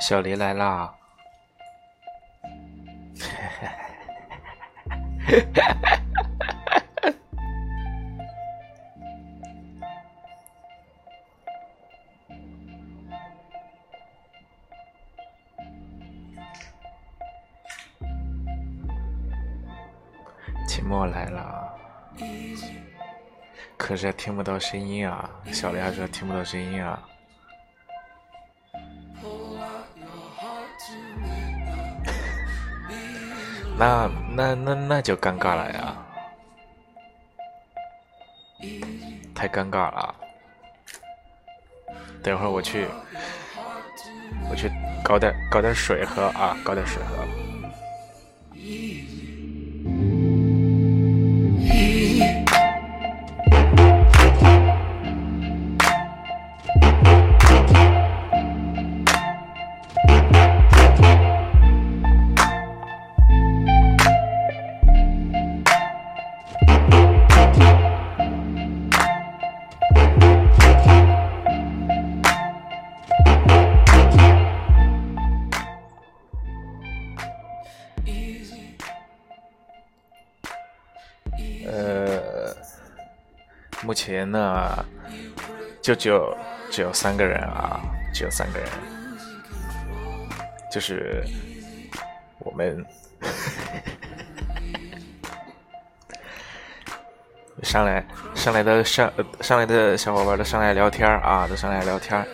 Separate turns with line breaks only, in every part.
小黎来啦！期末来了，可是听不到声音啊！小黎还说听不到声音啊！那那那那就尴尬了呀，太尴尬了。等会儿我去，我去搞点搞点水喝啊，搞点水喝。呃，目前呢，就只有只有三个人啊，只有三个人，就是我们 上来上来的上上来的小伙伴都上来聊天啊，都上来聊天。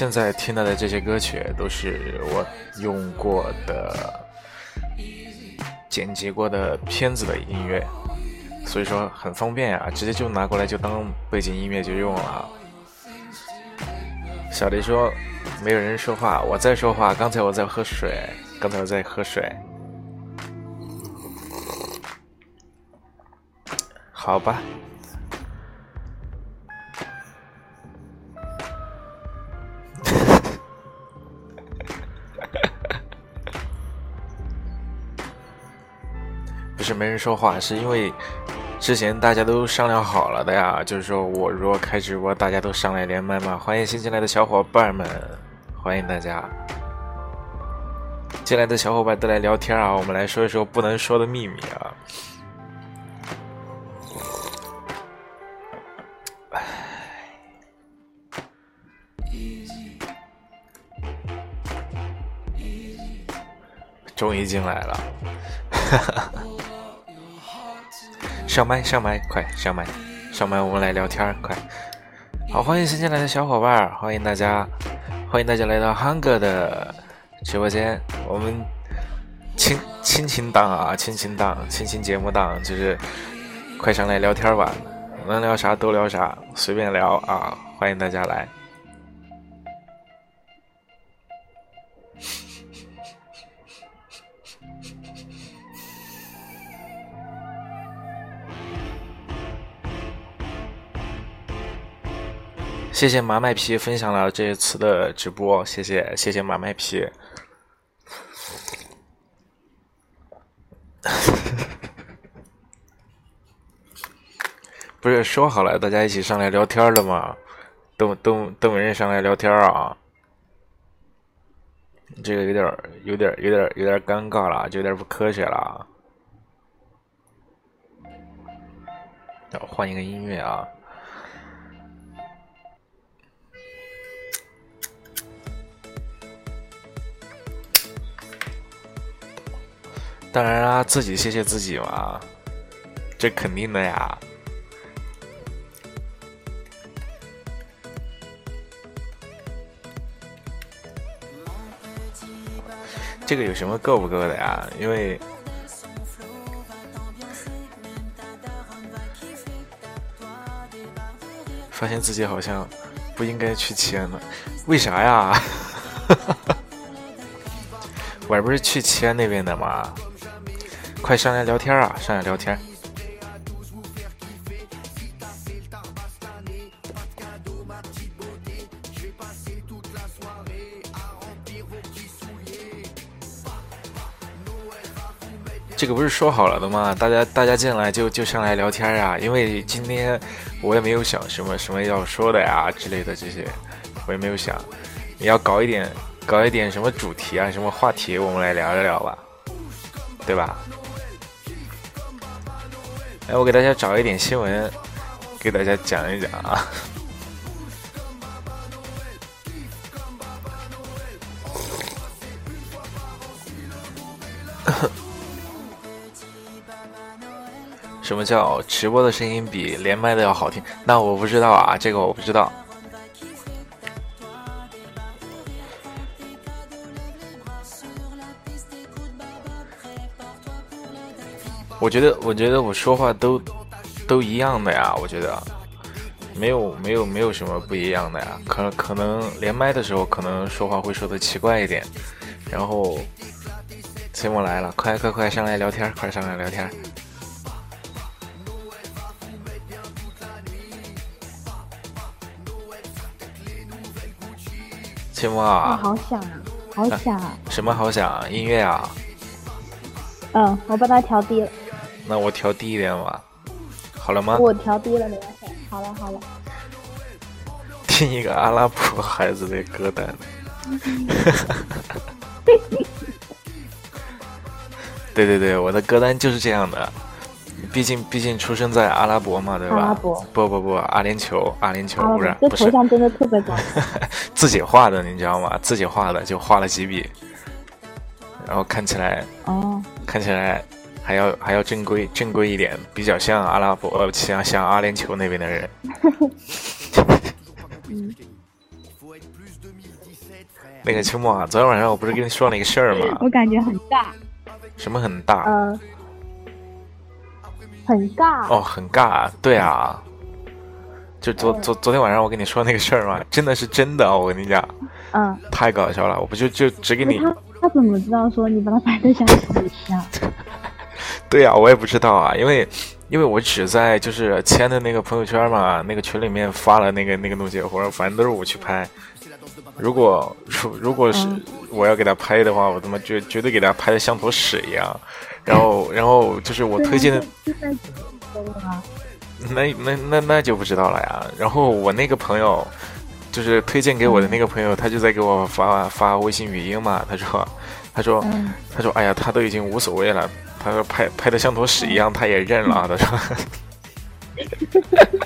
现在听到的这些歌曲都是我用过的、剪辑过的片子的音乐，所以说很方便啊，直接就拿过来就当背景音乐就用了。小黎说没有人说话，我在说话。刚才我在喝水，刚才我在喝水。好吧。说话，是因为之前大家都商量好了的呀。就是说我如果开直播，大家都上来连麦嘛。欢迎新进来的小伙伴们，欢迎大家进来的小伙伴都来聊天啊。我们来说一说不能说的秘密啊。终于进来了，哈哈。上麦上麦，快上麦上麦，我们来聊天快。好，欢迎新进来的小伙伴，欢迎大家，欢迎大家来到憨哥的直播间。我们亲亲情档啊，亲情档，亲情节目档，就是快上来聊天吧，能聊啥都聊啥，随便聊啊，欢迎大家来。谢谢马麦皮分享了这一次的直播，谢谢谢谢马麦皮。不是说好了大家一起上来聊天的吗？都都都没人上来聊天啊！这个有点有点有点有点尴尬了，就有点不科学了。换一个音乐啊！当然啦，自己谢谢自己嘛，这肯定的呀。这个有什么够不够的呀？因为发现自己好像不应该去签了，为啥呀？我不是去签那边的吗？快上来聊天啊！上来聊天。这个不是说好了的吗？大家大家进来就就上来聊天啊，因为今天我也没有想什么什么要说的呀之类的这些，我也没有想。你要搞一点搞一点什么主题啊，什么话题，我们来聊一聊吧，对吧？哎，我给大家找一点新闻，给大家讲一讲啊。什么叫直播的声音比连麦的要好听？那我不知道啊，这个我不知道。我觉得，我觉得我说话都都一样的呀。我觉得没有没有没有什么不一样的呀。可可能连麦的时候，可能说话会说的奇怪一点。然后节目来了，快快快上来聊天，快上来聊天。青蛙啊，
好响啊，好响！
什么好响？音乐啊？
嗯，我把它调低了。
那我调低一点吧。好了吗？
我调低了，没关系。好了好了。
听一个阿拉伯孩子的歌单。对对对，我的歌单就是这样的。毕竟，毕竟出生在阿拉伯嘛，对吧？阿
拉伯
不不不，阿联酋，阿联酋不是？
这头像真的特别高。
自己画的，你知道吗？自己画的，就画了几笔，然后看起来
哦，
看起来还要还要正规正规一点，比较像阿拉伯，呃，像像阿联酋那边的人。那个秋末啊，昨天晚上我不是跟你说了一个事儿吗？
我感觉很尬。
什么很大？
嗯。很尬
哦，很尬，对啊，就昨昨昨天晚上我跟你说那个事儿嘛，真的是真的，我跟你讲，
嗯，
太搞笑了，我不就就只给你
他他怎么知道说你把他拍的像死一样？
对呀，我也不知道啊，因为因为我只在就是签的那个朋友圈嘛，那个群里面发了那个那个东西，或者反正都是我去拍。如果如如果是我要给他拍的话，我他妈绝绝对给他拍的像坨屎一样。然后，然后就是我推荐的，那那那那就不知道了呀。然后我那个朋友，就是推荐给我的那个朋友，他就在给我发发微信语音嘛。他说，他说，他说，哎呀，他都已经无所谓了。他说拍拍的像坨屎一样，他也认了。他说，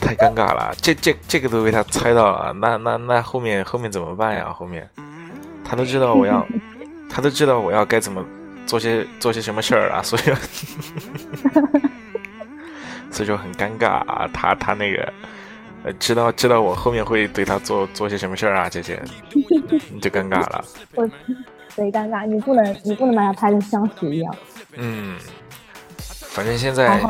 太尴尬了，这这这个都被他猜到了。那那那后面后面怎么办呀？后面他都知道我要。他都知道我要该怎么做些做些什么事儿了，所以，所以说很尴尬啊。他他那个，呃，知道知道我后面会对他做做些什么事儿啊，这些，你就尴尬了。
我贼尴尬，你不能你不能把他拍的像屎一样。
嗯，反正现在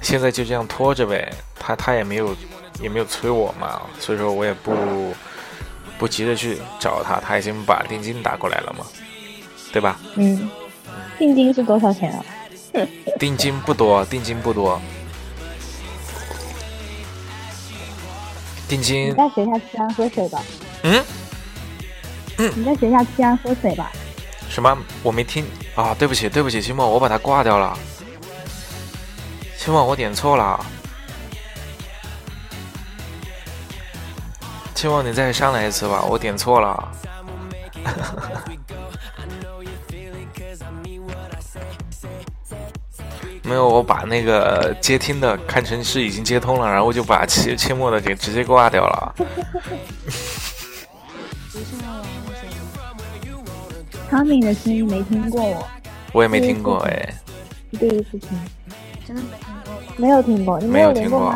现在就这样拖着呗。他他也没有也没有催我嘛，所以说我也不。不急着去找他，他已经把定金打过来了嘛，对吧？
嗯，定金是多少钱啊？
定金不多，定金不多。定金。
你再学一下吃饭喝水吧。
嗯。嗯。
你在学一下吃饭喝水吧。
什么？我没听啊！对不起，对不起，秦墨，我把它挂掉了。秦墨，我点错了。希望你再上来一次吧，我点错了。没有，我把那个接听的看成是已经接通了，然后就把切切末的给直接挂掉了。
康敏的声音没听过我，
我也没听过哎。
第一次听，真的没听过没有听过，你没
有听
过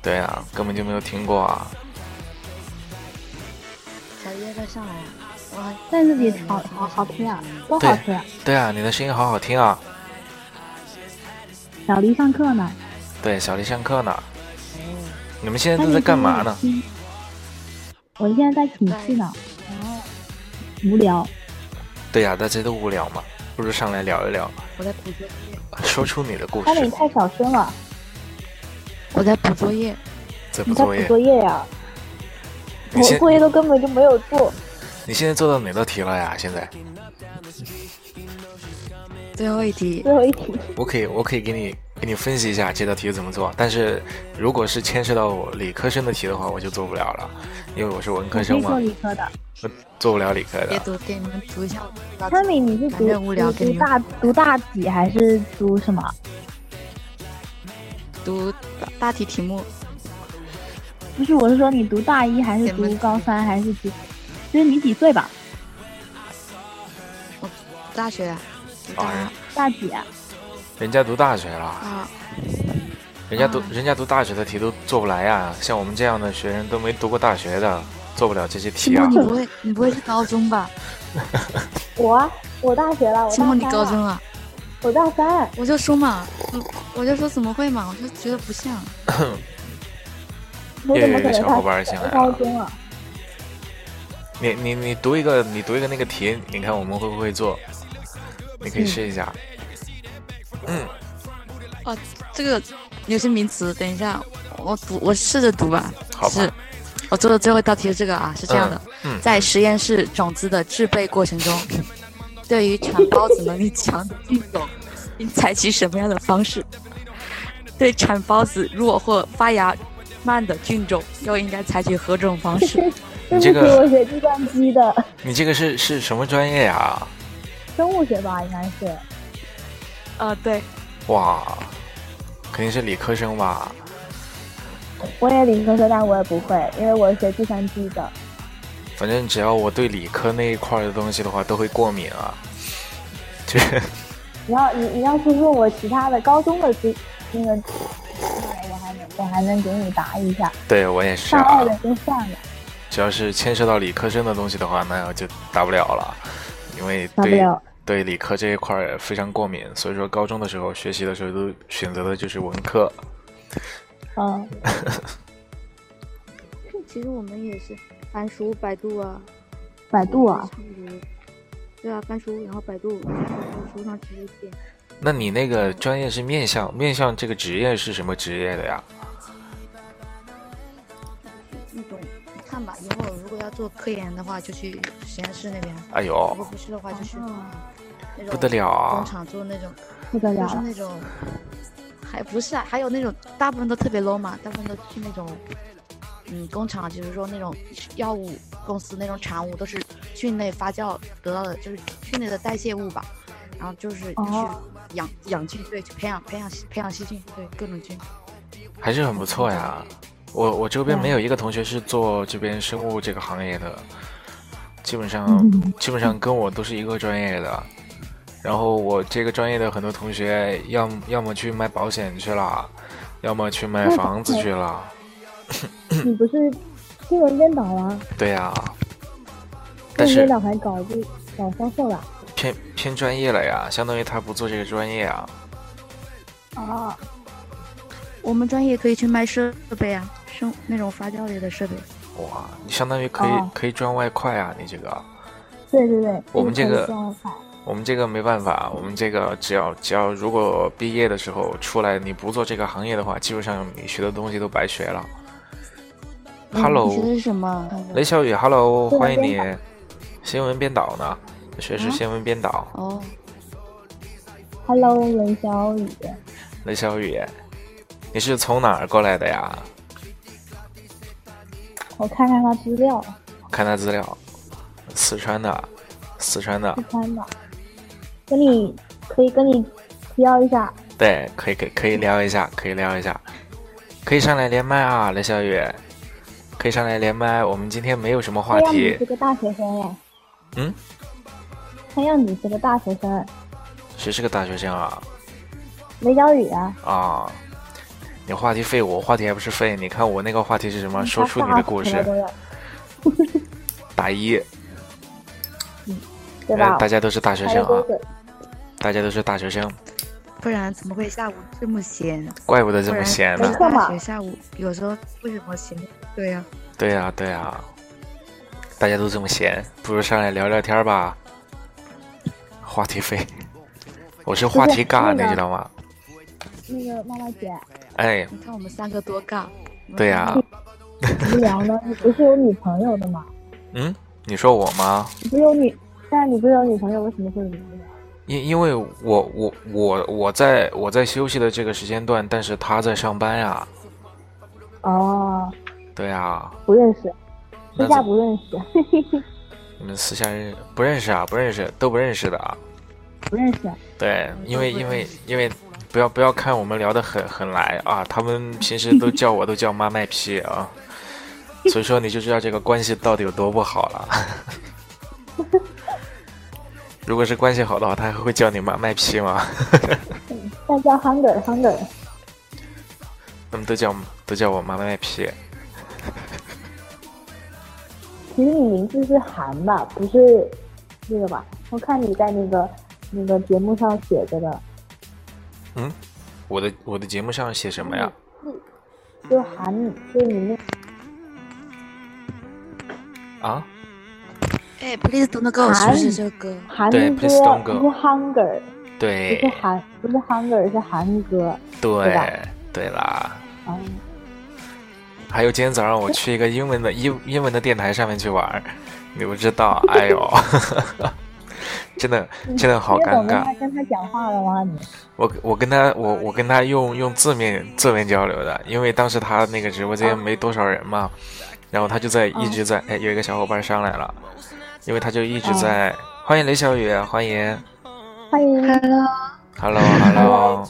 对啊，根本就没有听过啊。
小叶在上来啊！但是你好好好听啊，多好听啊！
对啊，你的声音好好听啊！
小黎上课呢？
对，小黎上课呢。你们现在都在干嘛呢？
我现在在寝室呢。然后无聊。
对呀，大家都无聊嘛。不如上来聊一聊，
我在补作业，
说出你的故
他你，太小声了，
我在补作业。
在补作业。
你在补作业呀、我作业都根本就没有做。
你现在做到哪道题了呀？现在
最后一题，
最后一题，
我可以我可以给你给你分析一下这道题怎么做，但是如果是牵涉到我理科生的题的话，我就做不了了，因为我是文科生嘛
做，理科的。
我做不了理科的。
别读，给你们读一下我的答
汤米，你是读
无聊
读
给你
读大读大几还是读什么？
读大大题题目。
不是，我是说你读大一还是读高三还是读？就是你几岁吧？
大学，读大
啊
大几啊？
人家读大学了，
啊，
人家读
啊
人家读大学的题都做不来呀，像我们这样的学生都没读过大学的，做不了这些题啊
你。不会，你不会是高中吧？
我啊，我大学了，我
期末你
大三了
高中啊？
我大三。
我就说嘛，嗯我就说怎么会嘛？我就觉得不像。
我怎么可能
又有一个小伙伴
大
进来了，
高中啊？
你你你读一个，你读一个那个题，你看我们会不会做？你可以
嗯
试一下。嗯，
哦，这个有些名词，等一下我读，我试着读吧。
好吧
是，我做的最后一道题是这个啊，是这样的。
嗯，
在实验室种子的制备过程中，对于产孢子能力强的菌种，应采取什么样的方式？对产孢子弱或发芽慢的菌种，又应该采取何种方式？
你这
对不起，
个
我学计算机的，
你这个是是什么专业呀？
生物学吧，应该是。
啊，对，
哇，肯定是理科生吧？
我也理科生，但我也不会，因为我是学计算机的。
反正只要我对理科那一块的东西的话，都会过敏啊。就是
你要你你要是问我其他的高中的知那个，我还能我还能给你答一下。
对我也是啊
上二，的就算了，
只要是牵涉到理科生的东西的话，那我就答不了了，因为对
不了。
对理科这一块儿非常过敏，所以说高中的时候学习的时候都选择的就是文科。
嗯，
其实我们也是翻书、百度啊，
百度啊。
对啊，翻书，然后百度，然后书上直接点。
那你那个专业是面向面向这个职业是什么职业的呀？
那种你看吧，以后如果要做科研的话，就去实验室那边；
哎呦如
果，不是的话，就去
哦
那种
不得了啊
工
啊！
厂做那种，
不得了
是那种，还不是啊，还有那种大部分都特别 low 嘛，大部分都去那种。嗯，工厂就是说那种药物公司那种产物都是菌类发酵得到的，就是菌类的代谢物吧。然后就是
哦
去养、养菌，对，去培养培养培养细菌，对各种菌。
还是很不错呀。我我周边没有一个同学是做这边生物这个行业的，基本上
嗯
基本上跟我都是一个专业的。然后我这个专业的很多同学，要么要么去卖保险去了，要么去卖
卖
房子去了。
你不是新闻编导啊？
对呀、
新
但是
闻编导还搞这搞销售了？
偏偏专业了呀，相当于他不做这个专业啊。
啊，
我们专业可以去卖设备啊，生那种发酵类的设备。
哇，你相当于可以、
哦
可以赚外快啊，你这个。
对对对，
我们这个我们这个没办法，我们这个只要只要如果毕业的时候出来，你不做这个行业的话，基本上你学的东西都白学了。
嗯
Hello，
你学的是什么？
雷小雨，Hello，欢迎你。新闻编导呢？学是
啊
新闻编导。
哦
，Hello，雷小雨，
雷小雨，你是从哪儿过来的呀？
我看看他资料，
看他资料，四川的，四川的
四，川的，跟你可以跟你聊一下。
对，可以可以可以聊一下，可以聊一下，可以上来连麦啊，雷小雨，可以上来连麦。我们今天没有什么话
看样你
题
是，个大学生哎。
嗯。
看样你是个大学生，
谁是个大学生啊？
雷小雨啊。
啊，你话题废，我话题还不是废？你看我那个话题是什么？说出你的故事。
大死了都要
大一，
对吧？
呃大家都是大学生啊，大家都是大学生，
不然怎么会下午这么闲？
怪不得这么闲呢。
大学下午有时候为什么闲？对呀、
对呀、对呀、大家都这么闲，不如上来聊聊天吧。话题废，我是话题尬，
那个
你知道吗？
那个妈妈姐，
哎，
你看我们三个多尬。
对呀、
无聊呢？你不是有女朋友的吗？
嗯，你说我吗？
你不是有女，但是你不是有女朋友，为什么会无聊？
因因为我我我我在我在休息的这个时间段，但是他在上班呀。
哦，
对呀，
不认识，私下不认识，
你们私下认不认识啊？不认识，都不认识的啊。
不认识。
对，因为因为因为不要不要看我们聊得很很来啊，他们平时都叫我都叫妈卖批啊，所以说你就知道这个关系到底有多不好了。如果是关系好的话，他还会叫你妈卖批吗？
但叫 hunger hunger，
他们都叫都叫我妈卖批。
其实你名字是韩吧，不是那个吧？我看你在那个那个节目上写着的，嗯
我的我的节目上写什么呀？
就韩，就你那
啊？
哎，Please don't go 是不是这个歌？
对
韩歌
Please don't
不
go
是 hunger，对不
对
是韩，不是 hunger，是韩歌。
对
吧
对啦。
嗯，
还有今天早上我去一个英文的英英文的电台上面去玩，你不知道，哎呦，真的真的好尴尬。
跟他跟他讲话了吗？你
我我跟他我我跟他用用字面字面交流的，因为当时他那个直播间没多少人嘛，然后他就在一直在哎有一个小伙伴上来了，因为他就一直在欢迎雷小雨，欢迎
欢迎
hello hello，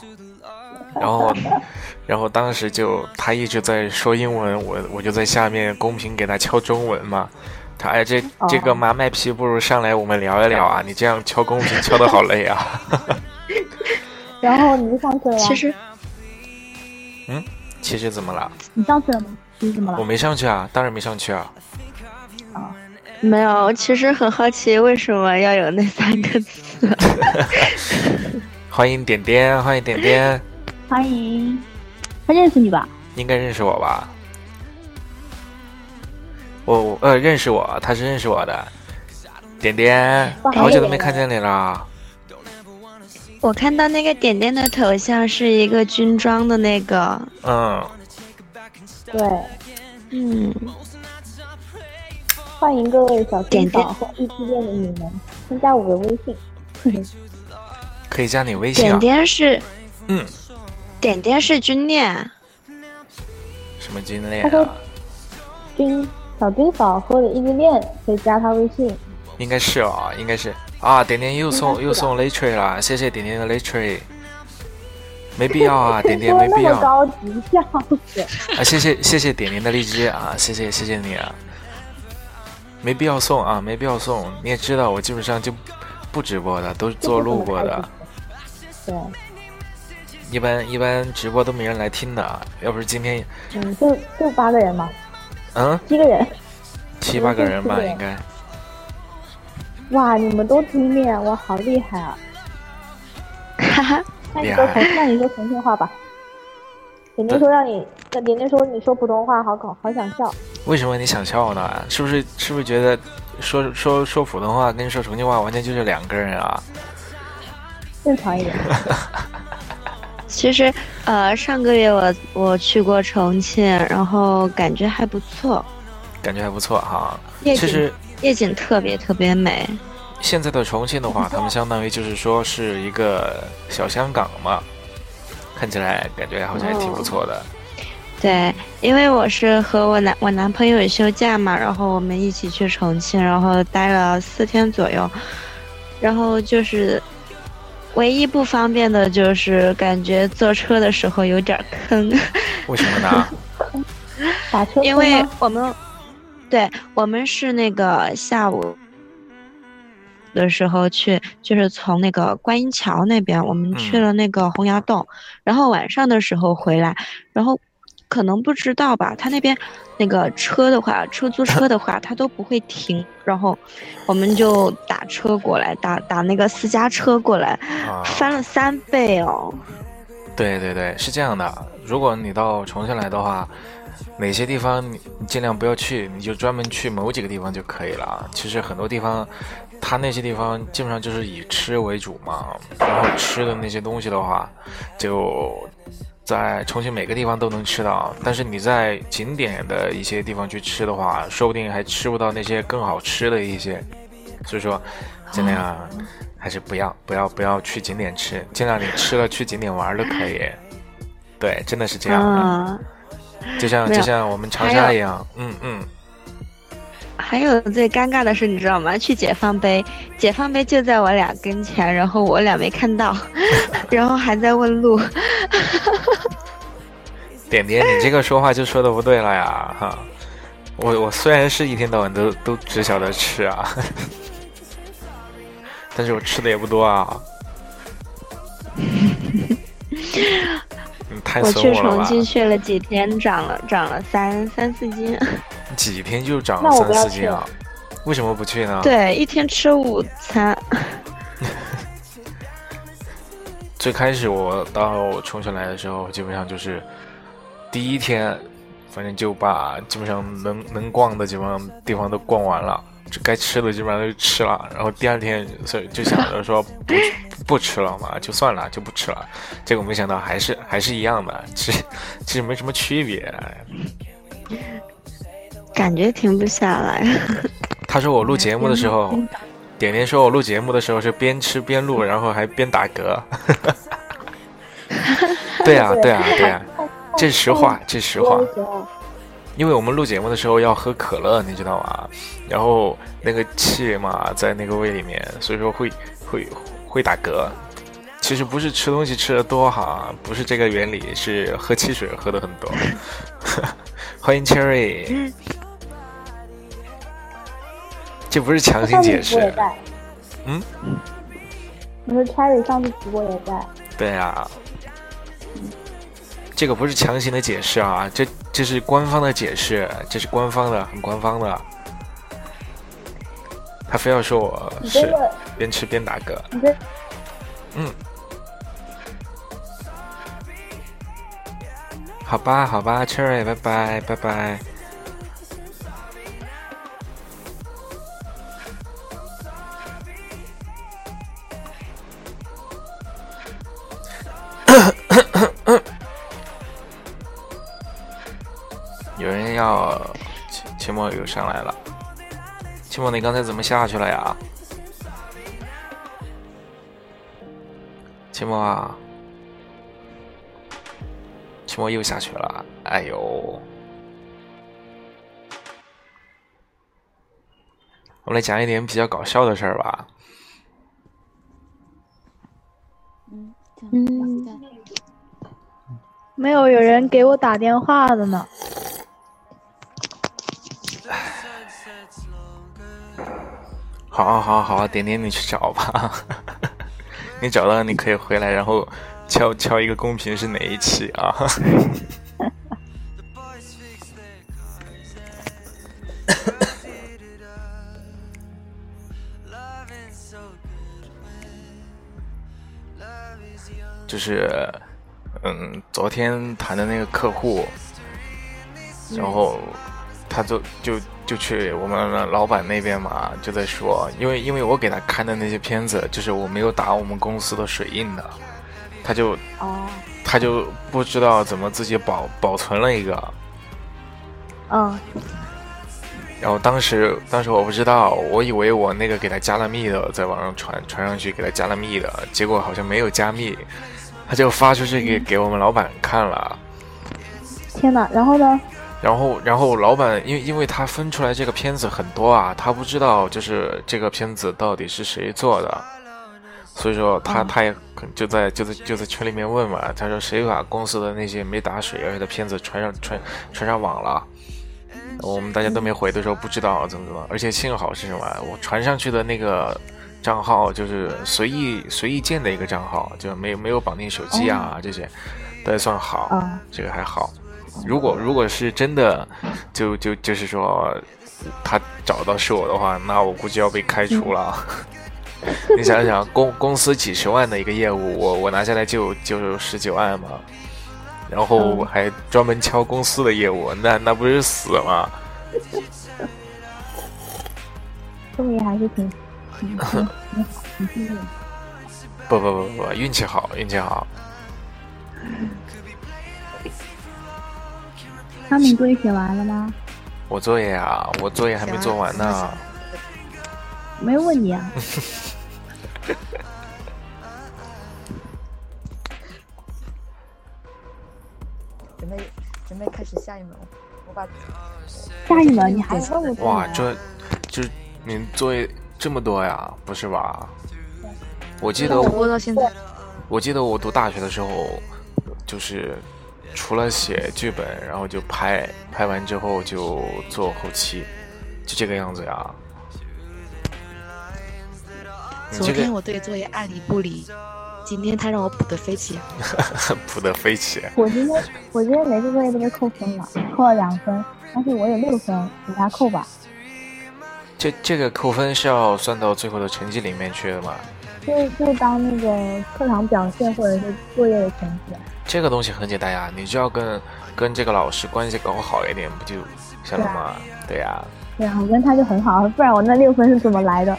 然后然后当时就他一直在说英文，我我就在下面公屏给他敲中文嘛。他哎这这个麻麦皮不如上来我们聊一聊啊！你这样敲公屏敲的好累啊。
然后你就上去了？
其实嗯
其实怎么了？
你上去了吗？你怎么了我？
没上去啊，当然没上去啊。
没有，我其实很好奇为什么要有那三个字。
欢迎点点，欢迎点点，
欢迎，他认识你吧？
应该认识我吧？我我呃认识我，他是认识我的。点点，好久都没看见你了。
我看到那个点点的头像是一个军装的那个，
嗯，
对，
嗯，
欢迎各位小
点点
清爽或异地恋的你们添加我的微信。
可以加你微信
点
啊。
点点是
嗯，
点点是军恋，
什么军恋啊？
军小军嫂或者异地恋可以加他微信。
应该是哦，应该是啊。点点又送又送 r y 了，谢谢点点的 r y 没必要啊，点点没必要
高级，笑死！
啊！谢谢谢谢点点的荔枝啊，谢谢谢谢你啊，没必要送啊，没必要送。你也知道我基本上就不直播的，都是做录播的，
对，
一般一般直播都没人来听的啊。要不是今天，
嗯，就就八个人嘛，
嗯，
七个人。
七八个人吧，
人
应该。
哇，你们都听面，哇，好厉害啊！
哈哈，
那你说重，那你说重庆话吧。点点说让你，那点点说你说普通话好搞，好想笑。
为什么你想笑呢？是不是是不是觉得说说说普通话跟说重庆话完全就是两个人啊？
正常一点。
其实呃上个月我我去过重庆，然后感觉还不错，
感觉还不错哈。
夜景
其实
夜景特别特别美。
现在的重庆的话，他们相当于就是说是一个小香港嘛，看起来感觉好像还挺不错的。
对，因为我是和我男我男朋友休假嘛，然后我们一起去重庆，然后待了四天左右，然后就是唯一不方便的就是感觉坐车的时候有点坑，
为什么呢？
打车
因为我们对我们是那个下午。的时候去，就是从那个观音桥那边，我们去
嗯
了那个洪崖洞，然后晚上的时候回来，然后可能不知道吧，他那边那个车的话，出租车的话，他都不会停，然后我们就打车过来，打打那个私家车过来，
啊，
翻了三倍哦。
对对对，是这样的。如果你到重庆来的话，哪些地方你你尽量不要去，你就专门去某几个地方就可以了。其实很多地方，它那些地方基本上就是以吃为主嘛，然后吃的那些东西的话，就在重庆每个地方都能吃到。但是你在景点的一些地方去吃的话，说不定还吃不到那些更好吃的一些。所以说，尽量还是不要不要不要去景点吃，尽量你吃了去景点玩都可以。对，真的是这样的。
啊，
就像就像我们长沙一样，嗯嗯，
还有最尴尬的是，你知道吗？去解放碑，解放碑就在我俩跟前，然后我俩没看到，然后还在问路。
点点，你这个说话就说的不对了呀，哈。我我虽然是一天到晚都都只晓得吃啊，但是我吃的也不多啊。你太
我去！重庆去了几天，长了长了三三四斤。
几天就长三四斤啊？为什么不去呢？
对，一天吃午餐。
最开始我到重庆来的时候，基本上就是第一天，反正就把基本上能能逛的基本上地方都逛完了，这该吃的基本上都吃了。然后第二天所以就想着说不不吃了嘛，就算了，就不吃了。结果没想到还是还是一样的，其实其实没什么区别。
感觉停不下来。
他说我录节目的时候，点点说我录节目的时候是边吃边录，然后还边打嗝。对啊，对啊，对啊，这是实话，这是实话。因为我们录节目的时候要喝可乐，你知道吗？然后那个气嘛在那个胃里面，所以说会会会打嗝。其实不是吃东西吃的多哈，不是这个原理，是喝汽水喝的很多。欢迎 Cherry，这不是强行解释。嗯。
我说 Cherry 上次直播也在。
对啊，这个不是强行的解释啊，这这是官方的解释，这是官方的，很官方的。他非要说我是边吃边打嗝，嗯，好吧，好吧，Cherry，拜拜，拜拜。有人要期期末又上来了，期末你刚才怎么下去了呀？期末啊，期末又下去了，哎呦！我们来讲一点比较搞笑的事儿吧。
嗯，
没有有人给我打电话的呢。
好啊好啊好啊，点点你去找吧，你找到你可以回来，然后敲敲一个公屏是哪一期啊？就是，嗯，昨天谈的那个客户，然后他就就就去我们老板那边嘛，就在说，因为因为我给他看的那些片子，就是我没有打我们公司的水印的，他就
哦，
他就不知道怎么自己保保存了一个，
嗯，
然后当时当时我不知道，我以为我那个给他加了密的，在网上传传上去给他加了密的，结果好像没有加密，他就发出去给给我们老板看了。
天哪！然后呢？
然后，然后老板因为因为他分出来这个片子很多啊，他不知道就是这个片子到底是谁做的，所以说他、
哦
他也就在就在就在群里面问嘛，他说谁把公司的那些没打水而的片子传上传传上网了？我们大家都没回，的时候不知道怎么怎么，而且幸好是什么？我传上去的那个账号就是随意随意建的一个账号，就没有没有绑定手机啊、这些，都还算好，
啊
这个还好。如果如果是真的，就就就是说他找到是我的话，那我估计要被开除了。你想想，公公司几十万的一个业务，我我拿下来就就十几万嘛，然后
嗯
还专门敲公司的业务，那那不是死吗？
说明还是挺
不不不不，运气好，运气好。
他们作业写完了吗？
我作业啊，我作业还没做完呢。
没有问你啊。
准备准备开始下一门，我把
下一门你还问我
哇，
啊
这这你作业这么多呀？不是吧？我记得我
到现在，
我记得我读大学的时候，就是除了写剧本，然后就拍，拍完之后就做后期，就这个样子呀。
昨天我对作业爱理不理，今天他让我补的飞起。
补的飞起，
我今天我今天每次作业都被扣分了，扣了两分，但是我有六分，给他扣吧。
这这个扣分是要算到最后的成绩里面去的吗？
就就当那个课堂表现或者是作业的成绩。
这个东西很简单呀，你就要跟跟这个老师关系搞好一点，不就行了吗？对呀，
对啊，我跟他就很好，不然我那六分是怎么来的？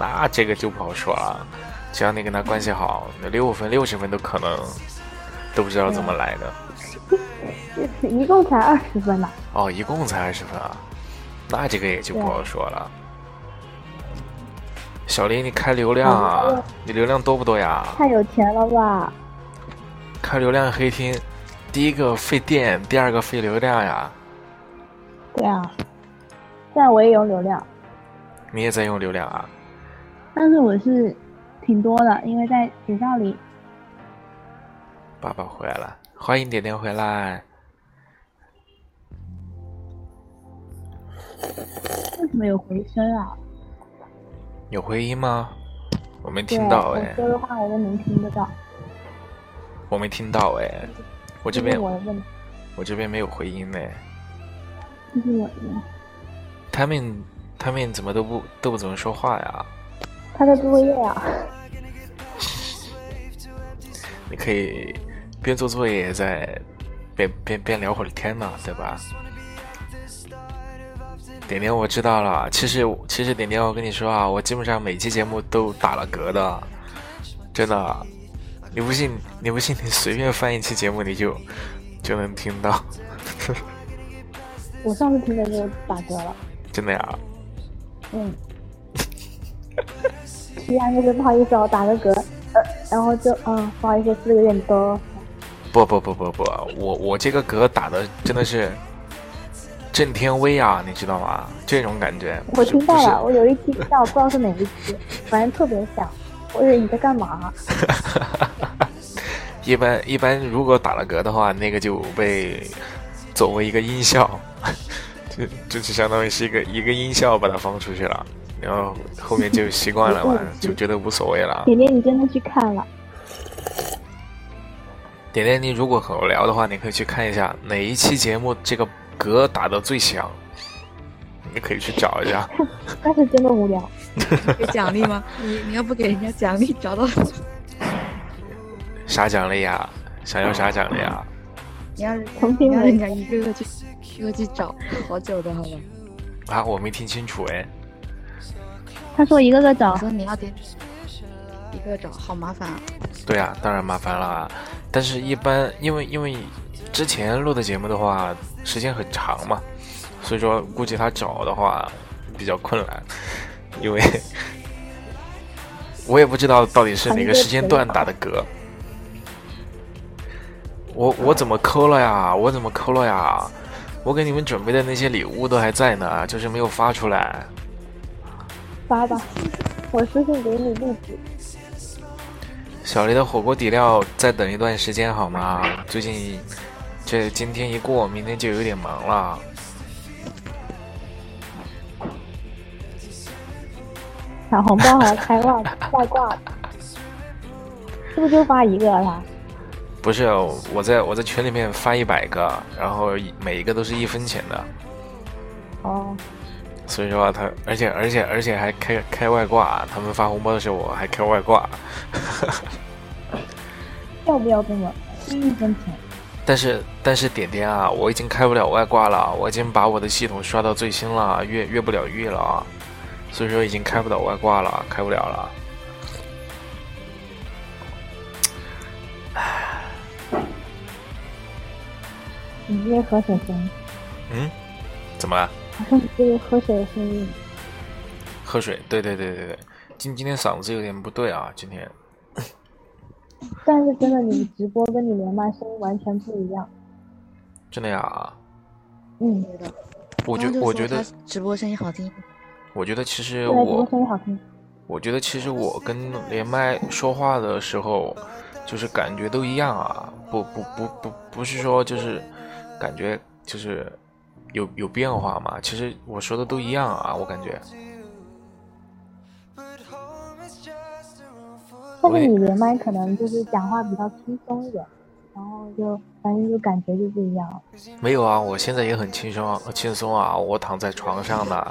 那这个就不好说了。只要你跟他关系好，那六分、六十分都可能都不知道怎么来的。
一共才二十分呢。
哦，一共才二十分啊，那这个也就不好说了。小林，你开流量啊？你流量多不多呀？
太有钱了吧？
开流量黑厅，第一个费电，第二个费流量呀。
对啊，现在我也有流量，
你也在用流量啊？
但是我是挺多的，因为在学校里。
爸爸回来了，欢迎点点回来。
为什么有回声啊？
有回音吗？我没，听到哎，
我说的话我都能听得到。
我没听到哎，我这
这
边
我
这边没有回音呢。
这是我的。
他们他们怎么都不都不怎么说话呀？
他在做作业啊，
你可以边做作业在边边边聊会儿天嘛，对吧？点点，我知道了。其实其实点点，我跟你说啊，我基本上每期节目都打了嗝的，真的。你不信？你不信？你随便翻一期节目，你就就能听到，
我上次听的就打嗝了。
真的呀。
嗯。依 然就是不好意思我，打个嗝，呃，然后就嗯，不好意思，字有点多
不不不不不，我我这个嗝打的真的是震天威啊，你知道吗？这种感觉。
我听到了，我有一期听到，不知道是哪一期，反正特别响。我以为你在干嘛？
一 般一般，如果打了嗝的话，那个就被作为一个音效，就就就相当于是一个一个音效把它放出去了，然后后面就习惯了嘛，就觉得无所谓了。
点点，你真的去看了？
点点，你如果很无聊的话，你可以去看一下哪一期节目这个嗝打的最响，你可以去找一下。
但是真的无聊。
给奖励吗？你你要不给人家奖励，找到
啥奖励呀？想要啥奖励啊？
你要
重新来
你要人家一个个去一个个去找，好久的好吧？
啊，我没听清楚哎。
他说一个个找
我，说你要点一个个找，好麻烦啊！
对啊，当然麻烦了啊。但是，一般因为因为之前录的节目的话，时间很长嘛，所以说估计他找的话比较困难，因为 我也不知道到底是哪个时间段打的嗝。我我怎么抠了呀？我怎么抠了呀？我给你们准备的那些礼物都还在呢，就是没有发出来。
发吧，我私信给你地址。
小黎的火锅底料再等一段时间好吗？最近这今天一过，明天就有点忙了。
抢红包还要开外外挂，是不是就发一个了？
不是，我在我在群里面发一百个，然后每一个都是一分钱的，
哦，
所以说他，而且而且而且还开开外挂，他们发红包的时候我还开外挂。
要不要这么一分钱？
但是但是点点啊，我已经开不了外挂了，我已经把我的系统刷到最新了，越越不了狱了啊，所以说已经开不了外挂了，开不了了。
你这是喝水声音，
嗯，怎么了？
好像是这个喝水的声音。
喝水？对对对对对，今今天嗓子有点不对啊，今天。
但是真的，你直播跟你连麦声音完全不一样。
真的呀？
嗯，
对的。
我觉
刚刚就
我觉得
直播声音好听，
我觉得其实
我，直播
我
声音好听。
我觉得其实我跟连麦说话的时候，就是感觉都一样啊，不不不不不是说就是感觉就是有有变化嘛，其实我说的都一样啊，我感觉。
但是你连麦可能就是讲话比较轻松一点，然后就反正就感觉就不一样了。
没有啊，我现在也很轻松啊，轻松啊，我躺在床上呢。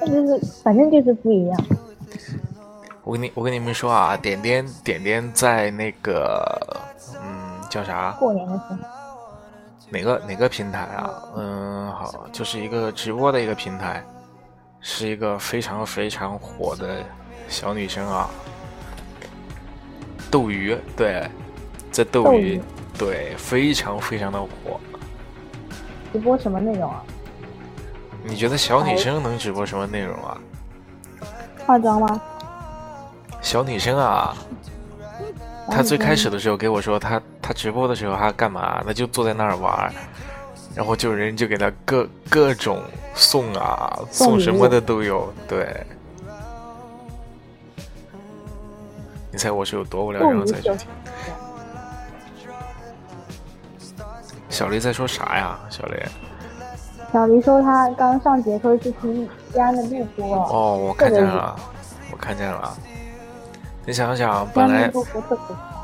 那就是反正就是不一样。
我跟你我跟你们说啊，点点点点在那个嗯叫啥？
过年的时候，
哪个哪个平台啊？嗯，好，就是一个直播的一个平台，是一个非常非常火的小女生啊。斗鱼，对，在
斗鱼
对，非常非常的火。
直播什么内容啊？
你觉得小女生能直播什么内容啊？
化妆吗？
小女生啊，她最开始的时候给我说，她她直播的时候她干嘛？那就坐在那儿玩，然后就人就给她各各种送啊，
送
什么的都有。对，你猜我是有多无聊，然后
斗鱼就
才去听？小雷在说啥呀？小雷？
小黎说他刚上节课是听西安的录播，
哦，我看见了，我看见了。你想想，本来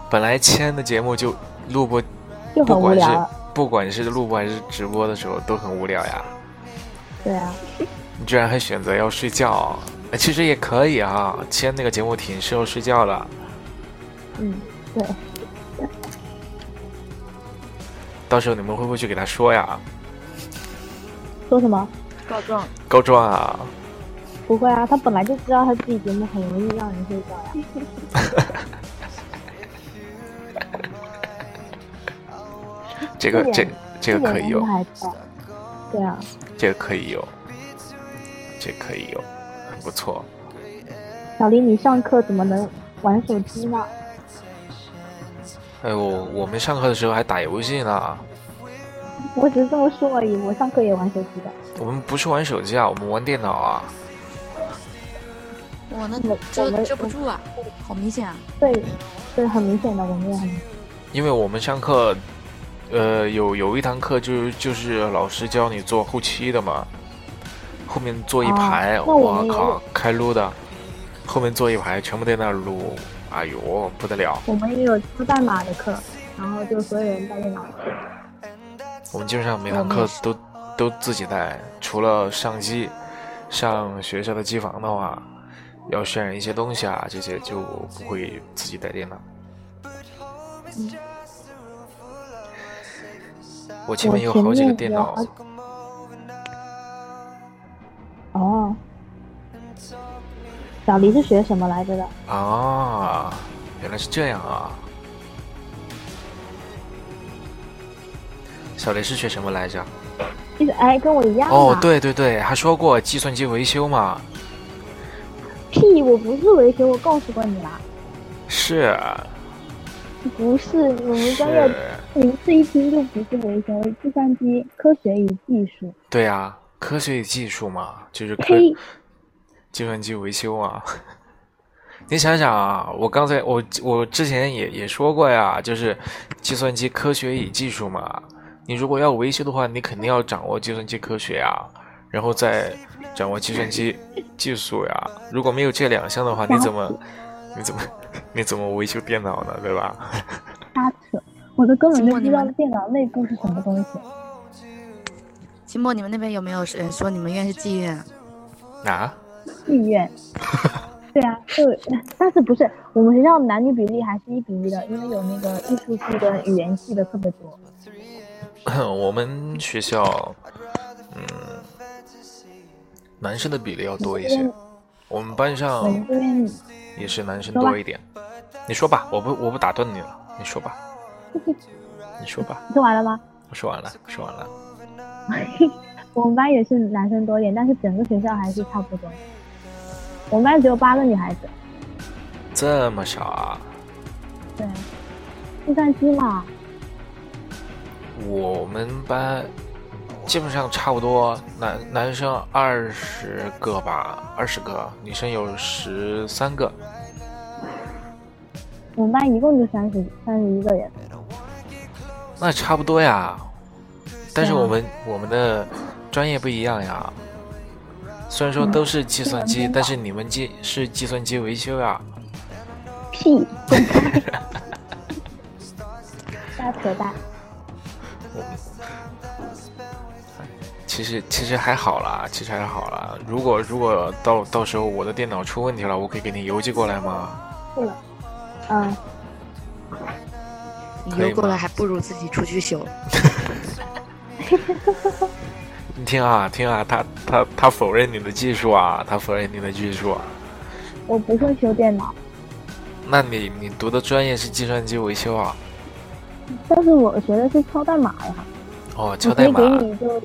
本来签的节目就录播不管是
聊。
不管是录播还是直播的时候都很无聊呀。
对啊，
你居然还选择要睡觉，呃其实也可以啊。签那个节目挺适合睡觉的。
嗯，对，
到时候你们会不会去给他说呀？
说什么？
告状。
告状啊！
不会啊，他本来就知道他自己节目很容易让人睡觉呀。
这个这
这
个可以有
这，点他还知道。对啊，
这个可以有，这个可以有，很不错。
小林，你上课怎么能玩手机呢？
哎呦，我们上课的时候还打游戏呢。
我只是这么说而已，我上课也玩手机的。
我们不是玩手机啊，我们玩电脑啊。
哇，那遮
们
遮不住啊，好明显啊！
对，对，很明显的，我们也很明显。
因为我们上课，呃，有有一堂课就是就是老师教你做后期的嘛，后面坐一排，
我
靠开撸的，后面坐一排，全部在那儿撸，哎呦不得了！
我们也有出代码的课，然后就所有人带电脑。
我们基本上每堂课都都自己带，除了上机，上学校的机房的话，要渲染一些东西啊，这些就不会自己带电脑。
嗯
我前面有好几个电脑
哦，小黎是学什么来着的？
啊，原来是这样啊。小雷是学什么来着？
就是哎，跟我一样
哦，对对对，还说过计算机维修嘛。
屁，我不是维修，我告诉过你了，
是
不是，我们专业
是，
名字一听就不是维修，计算机科学与技术。
对啊、科学与技术嘛，就是科
呸，
计算机维修啊。你想想啊，我刚才我我之前也也说过呀，就是计算机科学与技术嘛。你如果要维修的话，你肯定要掌握计算机科学呀，然后再掌握计算机技术呀。如果没有这两项的话，你怎么你怎么 你怎么维修电脑呢？对吧？
瞎扯，我都根本就不知道电脑内部是什么东西。
秦墨，你们那边有没有人说你们院是妓院啊？
啊，
妓院，对啊，就但是不是我们学校男女比例还是一比一的，因为有那个艺术系跟语言系的特别多。
我们学校，嗯，男生的比例要多一些。我们班上
我们这边
也是男生多一点。你说吧，我不我不打断你了，你说吧，你说吧。
说完了吗？
我说完了，说完了。
我们班也是男生多一点，但是整个学校还是差不多。我们班只有八个女孩子。
这么少啊？
对，计算机嘛。
我们班基本上差不多，男男生二十个吧，二十个，女生有十三个。
我们班一共就三十三十一个人。
那差不多呀，但是我们我们的专业不一样呀。虽然说都是计算机，但是你们计是计算机维修呀。
屁！瞎扯淡。
其实其实还好啦，其实还好啦。如果如果到到时候我的电脑出问题了，我可以给你邮寄过来吗？
对了，嗯。
你邮过来还不如自己出去修。
你听啊听啊，他他他否认你的技术啊，他否认你的技术。啊。
我不会修电脑。
那你你读的专业是计算机维修啊？
但是我学的是敲代码呀。
哦，敲代码。
可以给你就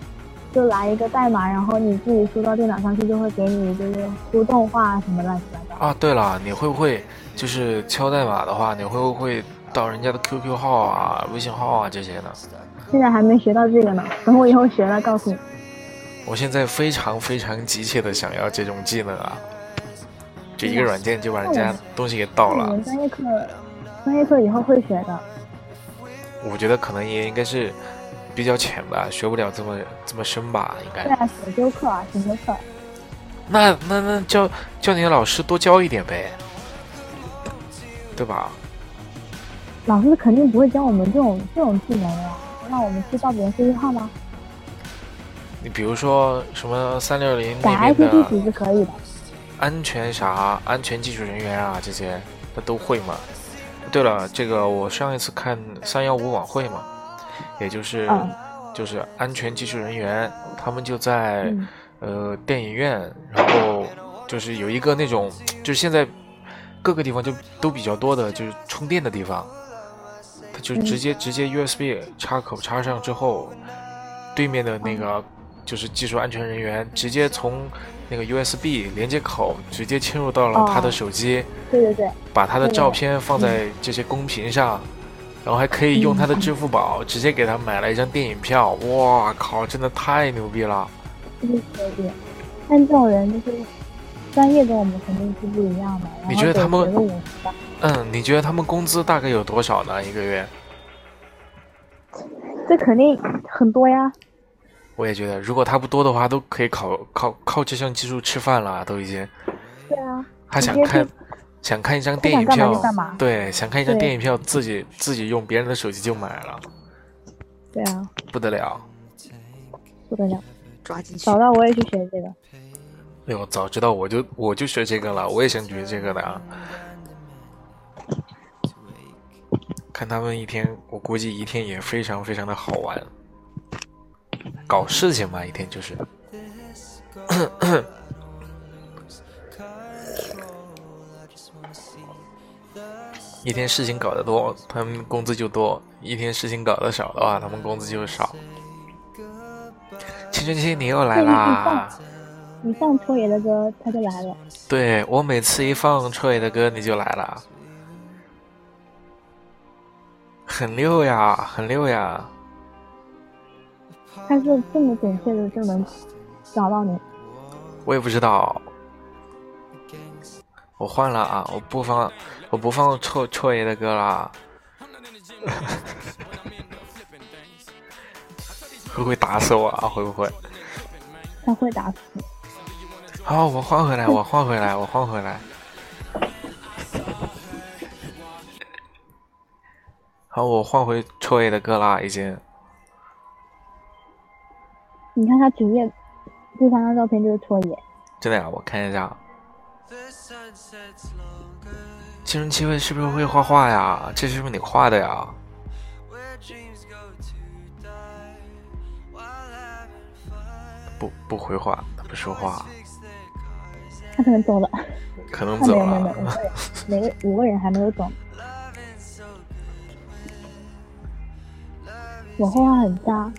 就来一个代码，然后你自己输到电脑上去，就会给你就是输动画什么乱七八糟。
啊，对了，你会不会就是敲代码的话，你会不会？到人家的 QQ 号啊、微信号啊这些的，
现在还没学到这个呢。等我以后学了告诉你。
我现在非常非常急切的想要这种技能啊！就一个软件就把人家东西给盗了。
我们专业课，专业课以后会学的。
我觉得可能也应该是比较浅吧，学不了这么这么深吧，应该。
对啊，选修课啊，选修课。
那那那叫叫你的老师多教一点呗，对吧？
老师肯定不会教我们这种这种技能呀，让我们去盗别人 QQ 号吗？
你比如说什么三六零
改 IP 地址是可以的，
安全啥、安全技术人员啊这些，他都会吗？对了，这个我上一次看三幺五晚会嘛，也就是就是安全技术人员，他们就在呃电影院，然后就是有一个那种，就是现在各个地方就都比较多的，就是充电的地方。就直接直接 USB 插口插上之后，对面的那个就是技术安全人员，直接从那个 USB 连接口直接侵入到了他的手机，
对对对，
把他的照片放在这些公屏上，然后还可以用他的支付宝直接给他买了一张电影票，哇靠，真的太牛逼了！
可以可以，但这种人就是专业跟我们肯定是不一样的。
你觉得他们？嗯，你觉得他们工资大概有多少呢？一个月？
这肯定很多呀。
我也觉得，如果他不多的话，都可以靠靠靠这项技术吃饭了，都已经。
对啊。
他想看，想看一张电影票，对，想看一张电影票，自己自己用别人的手机就买了。
对啊。
不得了。
不得了，
抓紧。
早到我也去学这个。
哎呦，早知道我就我就学这个了，我也想学这个的啊。看他们一天，我估计一天也非常非常的好玩，搞事情嘛，一天就是，一天事情搞得多，他们工资就多；一天事情搞得少的话，他们工资就少。青春期你又来啦！
你放戳爷的歌，他就来了。
对我每次一放戳爷的歌，你就来了。很溜呀，很溜呀！
他是这么准确的就能找到你？
我也不知道。我换了啊！我不放，我不放臭臭爷的歌了。会不会打死我啊？会不会？
他会打死你。
好，我换回来，我换回来，我换回来。好，我换回戳爷的歌啦，已经。
你看他主页第三张照片就是戳爷。
真的呀，我看一下。青春期会是不是会画画呀？这是不是你画的呀？不不回话，不说话，
他可能走了，
可能走
了没五个人还没有走。我画画很渣，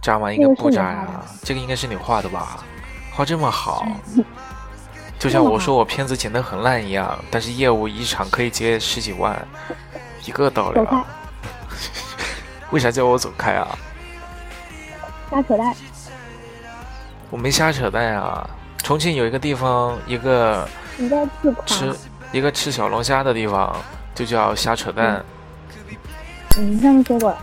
渣吗？应该不渣呀
这个
应该是你画的吧？画这么好，就像我说我片子剪得很烂一样，但是业务一场可以接十几万，一个道理
走开
啊。为啥叫我走开啊？
瞎扯淡。
我没瞎扯淡啊！重庆有一个地方，一个。吃一个吃小龙虾的地方，就叫瞎扯淡。
嗯，上次说过了。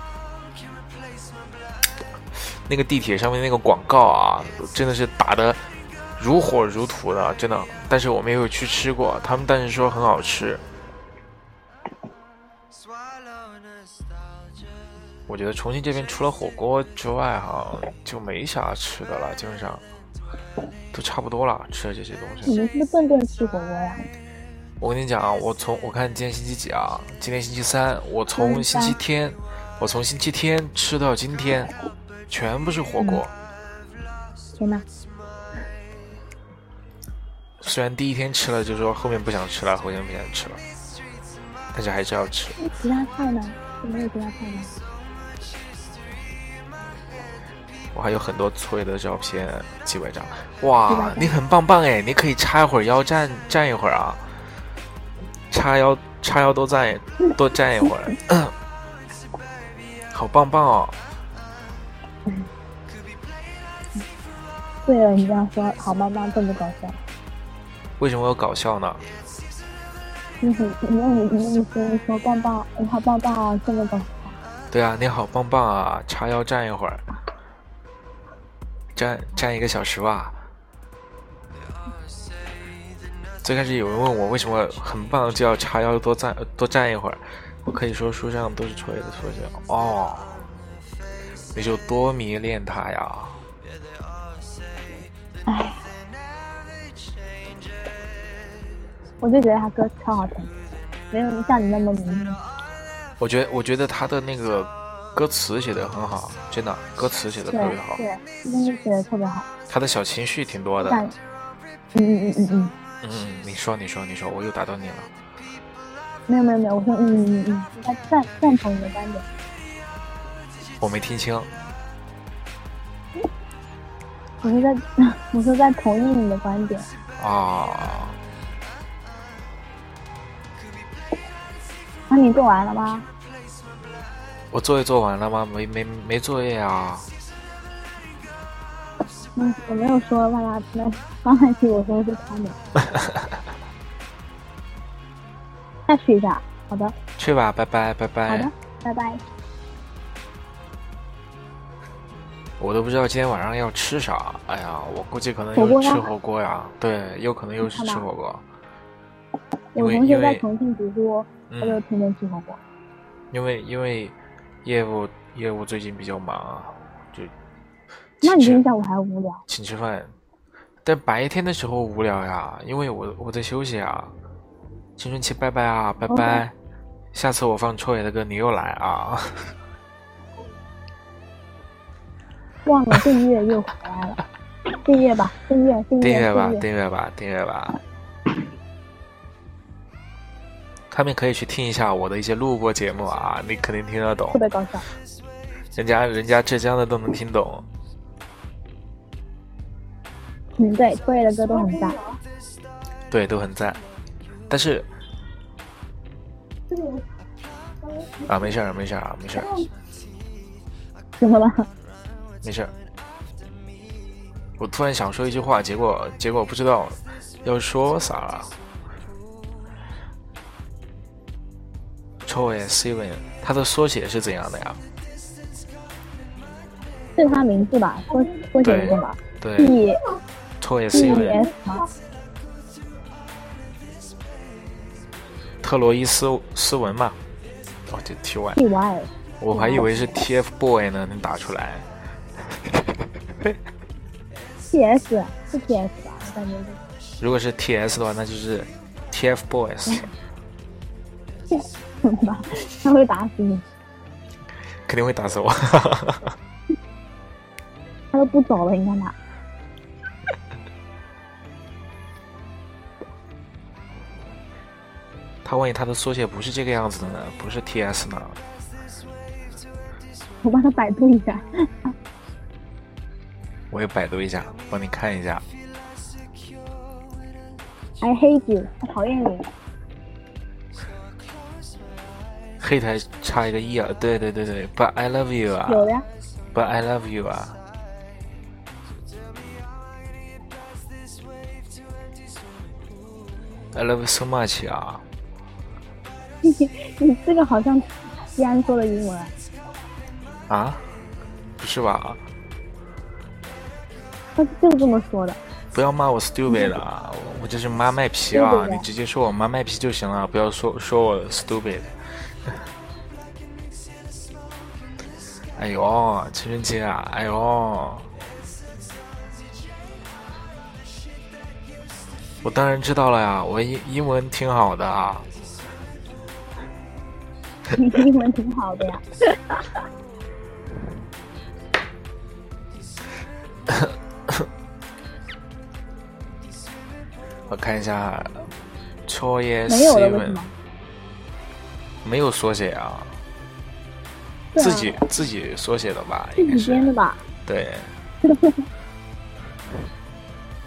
那个地铁上面那个广告啊，真的是打的如火如荼的，真的。但是我没有去吃过，他们但是说很好吃。我觉得重庆这边除了火锅之外，哈，就没啥吃的了，基本上都差不多了，吃的这些东西。
你们是不是顿顿吃火锅呀？
我跟你讲啊，我从我看今天星期几啊？今天星期三，我从
嗯
星期天，我从星期天吃到今天，全部是火锅。
天哪！
虽然第一天吃了就说后面不想吃了，后面不想吃了，但是还是要吃。
其他菜呢？有没有其他菜呢？
我还有很多错位的照片，几百张。哇你很棒棒哎！你可以叉一会儿腰站站一会儿啊，叉腰叉腰多站多站一会儿，好棒棒哦！
对了，你这样说好棒棒，这么搞笑。
为什么要搞笑呢？
你很，你用你你你说你说棒棒，你好棒棒啊，这么搞笑。
对啊，你好棒棒啊！叉腰站一会儿，站站一个小时吧。最开始有人问我为什么很棒就要叉腰多站多站一会儿，我可以说书上都是错的说是哦，你就多迷恋他呀。
唉，我就觉得他歌超好听，没有像你那么迷恋。
我觉得我觉得他的那个歌词写的很好，真的歌词写的特别好，
对，真的写的特别好。
他的小情绪挺多的。
嗯嗯嗯嗯嗯，
嗯，你说你说你说，我又打断你了。
没有没有没有，我说嗯嗯嗯，我在赞赞同你的观点。
我没听清。
我是在我是在同意你的观点。
啊，
那你做完了吗？
我作业做完了吗？没没没作业啊？
嗯，我没有说让他那刚才听我说是他们。再去一下，好的，
去吧，拜拜拜拜
好
拜
的。，拜拜。
我都不知道今天晚上要吃啥。哎呀，我估计可能又吃火锅呀。对，有可能又是吃火锅。因
我同学在重庆读书，他就
嗯，
天天吃火锅。
因为因为业务业务最近比较忙啊，就
那你今天下午还无聊？
请吃饭。但白天的时候无聊呀，因为我我在休息啊。青春期拜拜啊，拜拜。下次我放臭野的歌，你又来啊。
忘了订阅又回来了，订阅吧，订阅订阅
订阅吧，
订阅。
吧，订阅吧。他们可以去听一下我的一些录播节目啊，你肯定听得懂
特。别搞笑。
人家人家浙江的都能听懂。
嗯，对，拖野的歌都很赞。
对，都很赞。但是啊，没事儿，没事儿啊，没事儿，
怎么了？
没事儿。我突然想说一句话，结果结果不知道要说啥了。臭 S Seven，它的缩写是怎样的呀？
是他名字吧？缩缩写是什么
对
，？E
臭 S
E
Seven，特洛伊斯斯文嘛。哦，这 T Y 我还以为是 T F Boy 呢，能打出来。
T S 是 T S 吧？我感觉是
如果是 TS 的话，那就是 TFBOYS，
吧，他会打死你，
肯定会打死我。
他都不走了，你看他。
他万一他的缩写不是这个样子的呢？不是 TS 呢？
我帮他百度一下。
我也百度一下，帮你看一下。
I hate you，我讨厌你。
hate 还差一个 e 啊，对对对对，But I love you 啊
有的呀
，，But I love you 啊。I love you so much 啊！
你你这个好像西安说的英文啊，
啊？不是吧？
他就是这么说的。
不要骂我 stupid 啊！我我这是妈卖皮啊！你直接说我妈卖皮就行了，不要说说我 stupid。哎呦，情人节啊！哎呦，我当然知道了呀，我英英文挺好的啊。
你 英文挺好的呀。
我看一下，戳耶
没有了，为什
seven
么？
没有缩写啊，
啊
自己自己缩写的吧？应该是
编的吧？
对。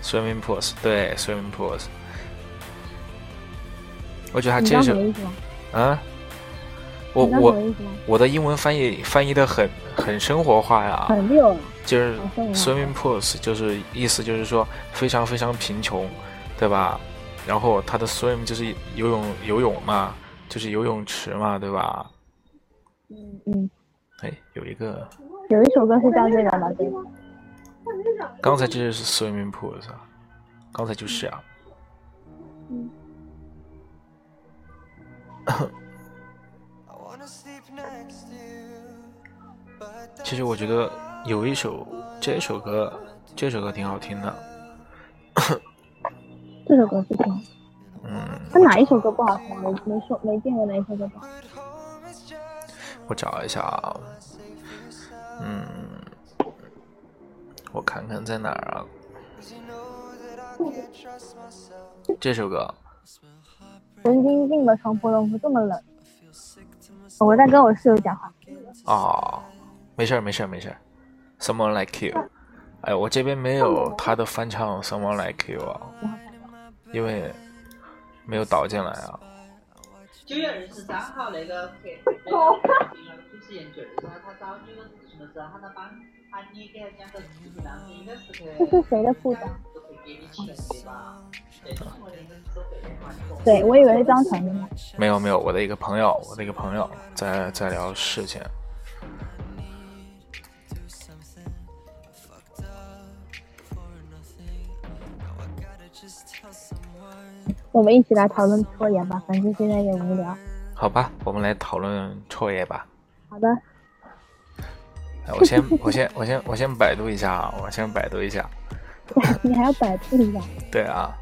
Swimming pools，对，swimming pools。我觉得他
你知道什
这首
么意思吗？
啊，我我？我的英文翻译翻译的很很生活化呀，
很溜。
就是 swimming pools 就是意思就是说非常非常贫穷，对吧？然后它的 swim 就是游泳游泳嘛，就是游泳池嘛，对吧？
嗯嗯，
哎，有一个
有一首歌是叫这个的，对。
刚才这就是 swimming pools 啊，刚才就是啊。
嗯
其实我觉得有一首这首歌，这首歌挺好听的。
这首歌是挺好。
嗯，
他哪一首歌不好听？没没说没见过哪一首歌不好听。
我找一下啊。嗯，我看看在哪儿啊？这首歌
神经病的床铺豆腐这么冷。我在跟我室友讲话。
哦，没事儿没事儿没事儿。Someone like you，哎，我这边没有他的翻唱 Someone like you 啊，因为没有导进来啊。
九月二十三号那个客那个主持人就是他，他找喊他帮喊你给他讲个事情，当时应该是去。
这是谁的铺长？
是会给你钱对
我以为是张晨的呢。
没有没有，我的一个朋友，我的一个朋友在在聊事情。
我们一起来讨论拖延吧，反正现在也无聊。
好吧，我们来讨论戳爷吧。
好的，
哎我先我先我先我先百度一下啊，我先百度一下。
你还要百度一下。
对啊，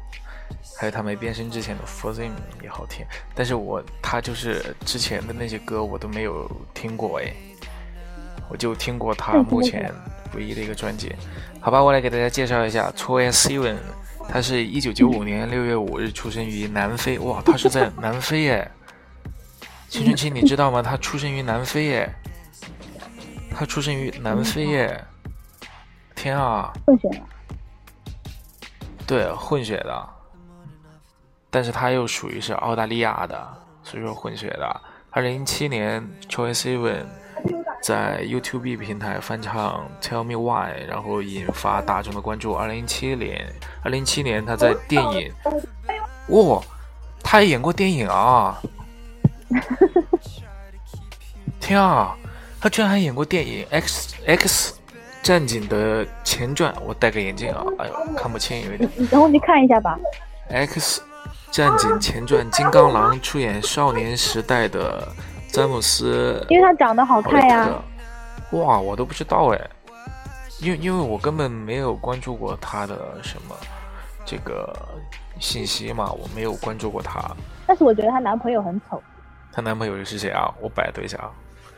还有他没变身之前的《Frozen》也好听，但是我他就是之前的那些歌我都没有听过哎，我就听过他目前唯一的一个专辑。好吧，我来给大家介绍一下 Troye Sivan，他是一九九五年六月五日出生于南非，哇，他是在南非耶！青春期你知道吗？他出生于南非耶，他出生于南非耶！天啊！
混血了。
对，混血的，但是他又属于是澳大利亚的，所以说混血的。二零一七年，choy Sivan 在 YouTube 平台翻唱《Tell Me Why》，然后引发大众的关注。二零一七年，二零一七年他在电影，哇、他也演过电影啊！天啊，他居然还演过电影《X X 战警》的前传。我戴个眼镜啊，哎呦，看不清有一点。
你等会去看一下吧。
X 战警前传，金刚狼出演少年时代的詹姆斯
因为他长得好看呀。
特。哇，我都不知道哎，因为因为我根本没有关注过他的什么，这个信息嘛，我没有关注过他。
但是我觉得她男朋友很丑，
她男朋友是谁啊？我百度一下啊。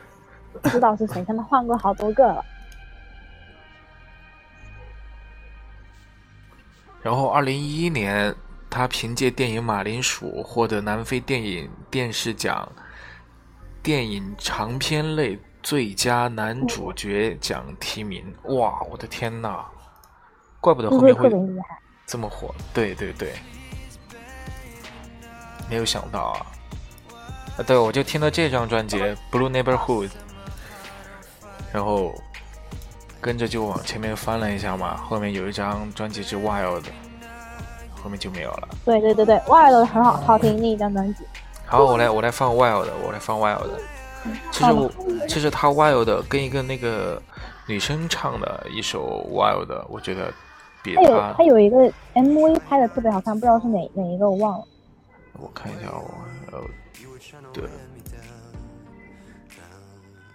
不知道是谁，他们换过好多个了。
然后，二零一一年，他凭借电影《马铃薯》获得南非电影电视奖电影长片类最佳男主角奖提名。哇，我的天呐！怪不得后面会这么火。对对对，没有想到啊！啊，对，我就听到这张专辑《Blue Neighborhood》。然后跟着就往前面翻了一下嘛，后面有一张专辑是 Wild，后面就没有了。
对对对对，Wild 很好好听那一张专辑。
好，我来我来放 Wild，我来放 Wild。其实我其实他 Wild 的跟一个那个女生唱的一首 Wild，我觉得比他
他有一个 MV 拍的特别好看，不知道是哪哪一个我忘了。
我看一下我呃对，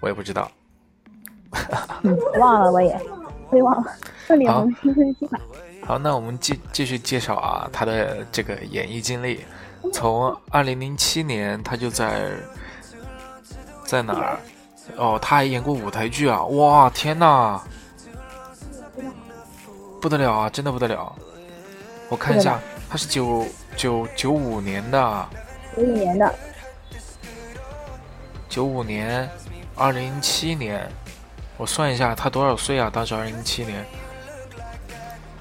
我也不知道。
忘了，我也，我也忘了。好，
好，那我们继继续介绍啊，他的这个演艺经历。从二零零七年，他就在在哪儿？哦，他还演过舞台剧啊！哇，天呐，不得了啊，真的不得了！我看一下，他是九九九五年的，
九五年的，
九五年，二零零七年。我算一下，他多少岁啊？当时二零零七年，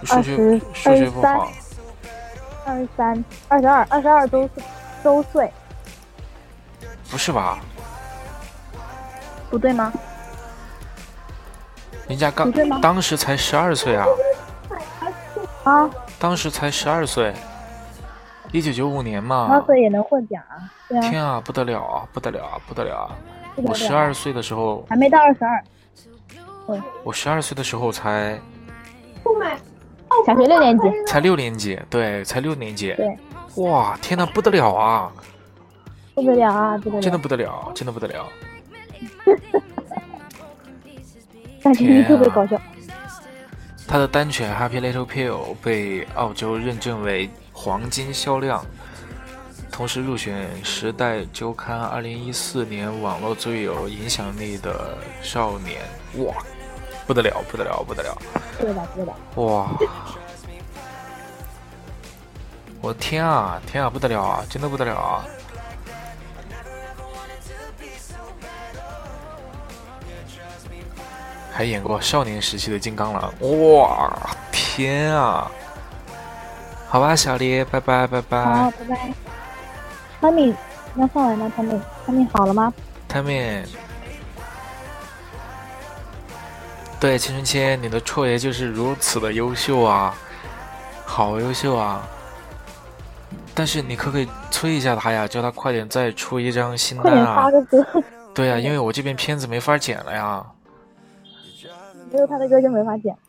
数学数学不好。
二十三，二十二，二十二周周岁。
不是吧？
不对吗？
人家刚当时才十二岁啊！
啊！
当时才十二岁，一九九五年嘛。
十二岁也能获奖啊！
天啊，不得了啊！不得了啊！不得了啊！我十二岁的时候
还没到二十二。
我十二岁的时候才
小学六年级，
才六年级，对，才六年级。
对，
哇，天哪，不得了啊！
不得了啊！不得了，
真的不得了，真的不得了。
天特别搞笑。
他的单曲《Happy Little Pill》被澳洲认证为黄金销量，同时入选《时代周刊》二零一四年网络最有影响力的少年。哇！不得了，不得了，不得了！
对吧，对吧。
哇！我天啊，天啊，不得了啊，真的不得了啊！还演过少年时期的金刚狼，哇！天啊！好吧，小黎，拜拜，拜拜。
好，拜拜。汤米要上来吗？汤米，汤米好了吗？
汤米。对，青春期，你的绰爷就是如此的优秀啊，好优秀啊！但是你可不可以催一下他呀，叫他快点再出一张新单啊！对呀，因为我这边片子没法剪了呀。
没有他的歌就没法剪。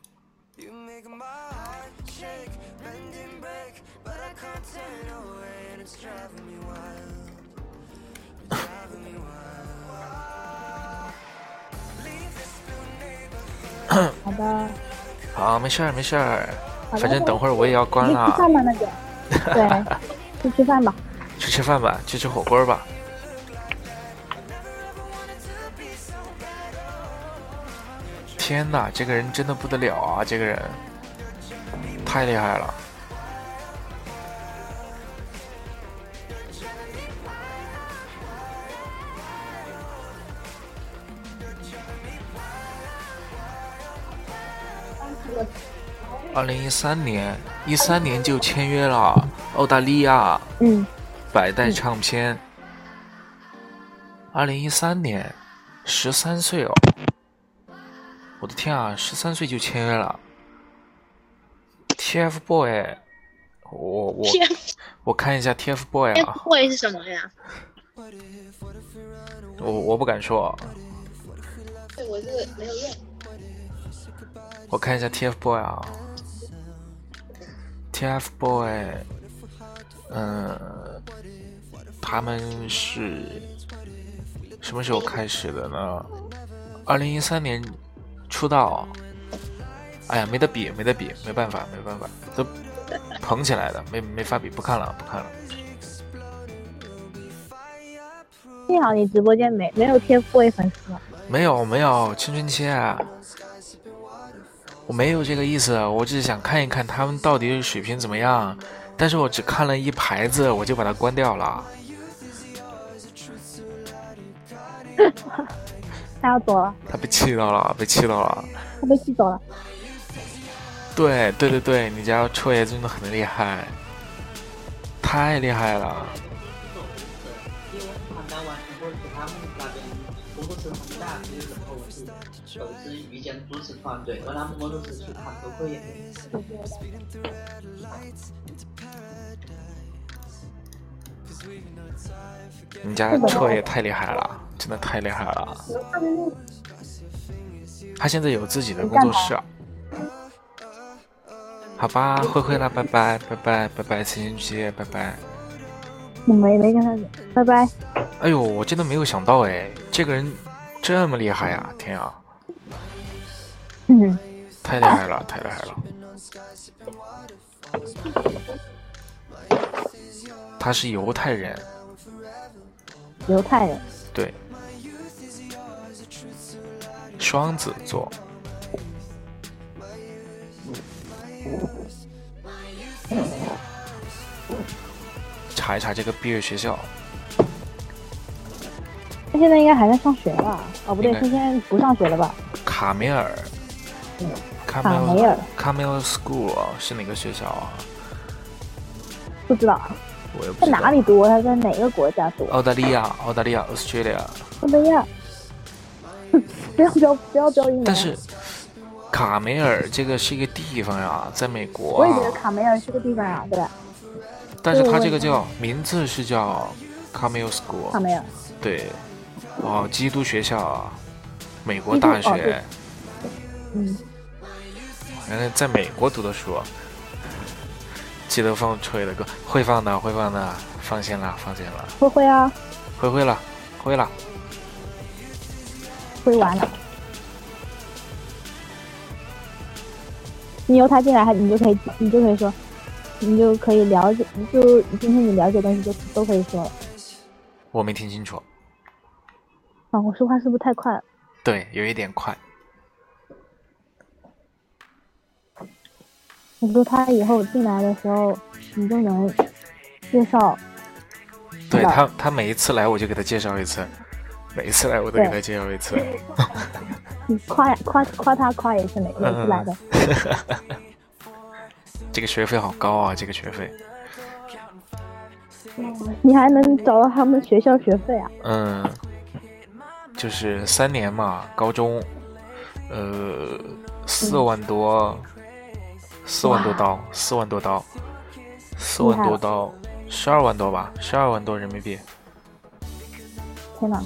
好的，
好，没事儿，没事儿，反正等会儿我也要关了。
去吃饭吧，那就，对，去吃饭吧。
去吃饭吧，去吃火锅吧。天哪，这个人真的不得了啊！这个人太厉害了。二零一三年，一三年就签约了澳大利亚，
嗯，
百代唱片。二零一三年，十三岁哦，我的天啊，十三岁就签约了。TFBOY，我我我看一下 TFBOY 啊。
TFBOY 是什么呀？
我我不敢说。
对，我这个没有用。
我看一下 TFBOY 啊。TFBOY，嗯，他们是什么时候开始的呢？二零一三年出道。哎呀，没得比，没得比，没办法，没办法，都捧起来的，没没法比，不看了，不看了。
幸好你直播间没没有 TFBOY 粉丝，
没有没有，青春期啊，我没有这个意思，我只是想看一看他们到底水平怎么样，但是我只看了一牌子，我就把它关掉了。
他要走了，
他被气到了，被气到了。
他被气走了。
对对对对，你家臭爷真的很厉害，太厉害了。
都是遇见主持团队，而他们工作室去看都可以。
你家车也太厉害了，真的太厉害了。他现在有自己的工作室。好吧，灰灰了，拜拜拜拜拜拜，青青期，拜拜。
我没没跟他讲，拜拜。
哎呦，我真的没有想到哎，这个人这么厉害呀！天啊，
嗯，
太厉害了，太厉害了。他是犹太人。
犹太人。
对。双子座。查一查这个毕业学校。
他现在应该还在上学吧？哦，不对，他现在不上学了吧？
卡梅尔。
卡梅尔。
卡梅尔 School 是哪个学校啊？
不知道。
我也不
在哪里读？他在哪个国家读？
澳大利亚，澳大利亚，Australia。
澳大利亚。不要标，不要标英文。
但是。卡梅尔这个是一个地方呀，在美国。
我也觉得卡梅尔是个地方呀，对吧？
但是它这个叫名字是叫卡梅尔 School。
卡梅尔。
对，哦，基督学校啊，美国大学。
嗯。
原来在美国读的书。记得放吹的歌，会放的，会放的，放心了，放心了。
会会啊。
会会了，会了。
会完了。你由他进来，你就可以，你就可以说，你就可以了解，就今天你了解东西就都可以说了。
我没听清楚。
啊，我说话是不是太快了？
对，有一点快。
我说他以后进来的时候，你就能介绍。
对他，他每一次来我就给他介绍一次，每一次来我都给他介绍一次。
你夸夸夸他夸也是每每次来的。
这个学费好高啊！这个学费。
你还能找到他们学校学费啊？
嗯，就是三年嘛，高中，呃，四万多，四万多刀，四万多刀，四万多刀，十二万多吧，十二万多人民币。
天哪！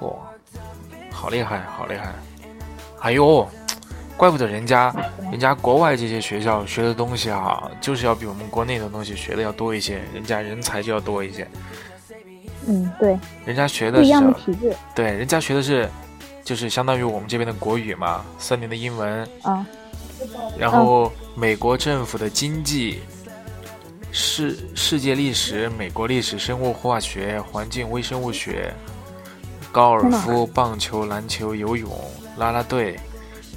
哇！好厉害，好厉害！哎呦，怪不得人家，人家国外这些学校学的东西啊，就是要比我们国内的东西学的要多一些，人家人才就要多一些。
嗯，对。
人家学的
不一样的体制。
对，人家学的是，就是相当于我们这边的国语嘛，三年的英文。
啊。
然后美国政府的经济、世世界历史、美国历史、生物化学、环境微生物学。高尔夫、棒球、篮球、游泳、啦啦队、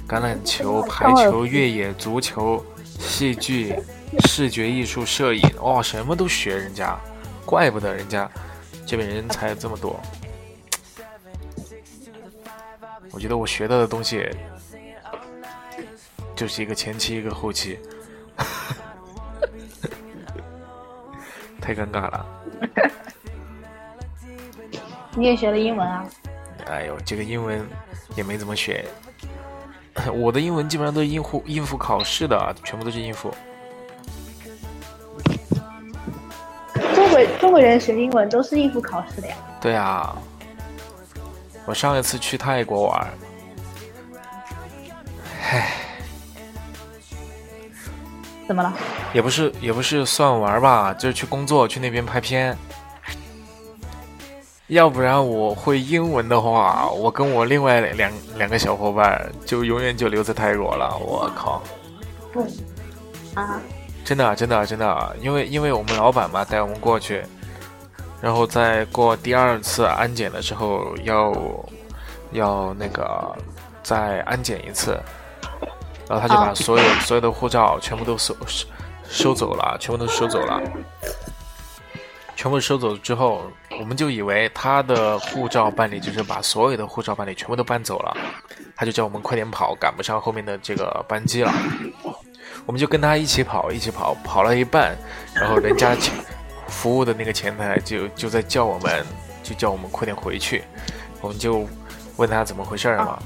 橄榄球、排球、越野、足球、戏剧、视觉艺术、摄影，哇，什么都学人家，怪不得人家这边人才这么多。我觉得我学到的东西就是一个前期，一个后期，太尴尬了。
你也学了英文啊？
哎呦，这个英文也没怎么学。我的英文基本上都是应付应付考试的，全部都是应付。
中国中国人学英文都是应付考试的呀。
对啊，我上一次去泰国玩，唉，
怎么了？
也不是也不是算玩吧，就是去工作，去那边拍片。要不然我会英文的话，我跟我另外两两个小伙伴就永远就留在泰国了。我靠！
啊，
真的真的真的，因为因为我们老板嘛带我们过去，然后在过第二次安检的时候要要那个再安检一次，然后他就把
哦
所有、所有的护照全部都收收收走了，全部都收走了。全部收走之后，我们就以为他的护照办理就是把所有的护照办理全部都搬走了，他就叫我们快点跑，赶不上后面的这个班机了。我们就跟他一起跑，一起跑，跑了一半，然后人家前服务的那个前台就就在叫我们，就叫我们快点回去。我们就问他怎么回事儿嘛，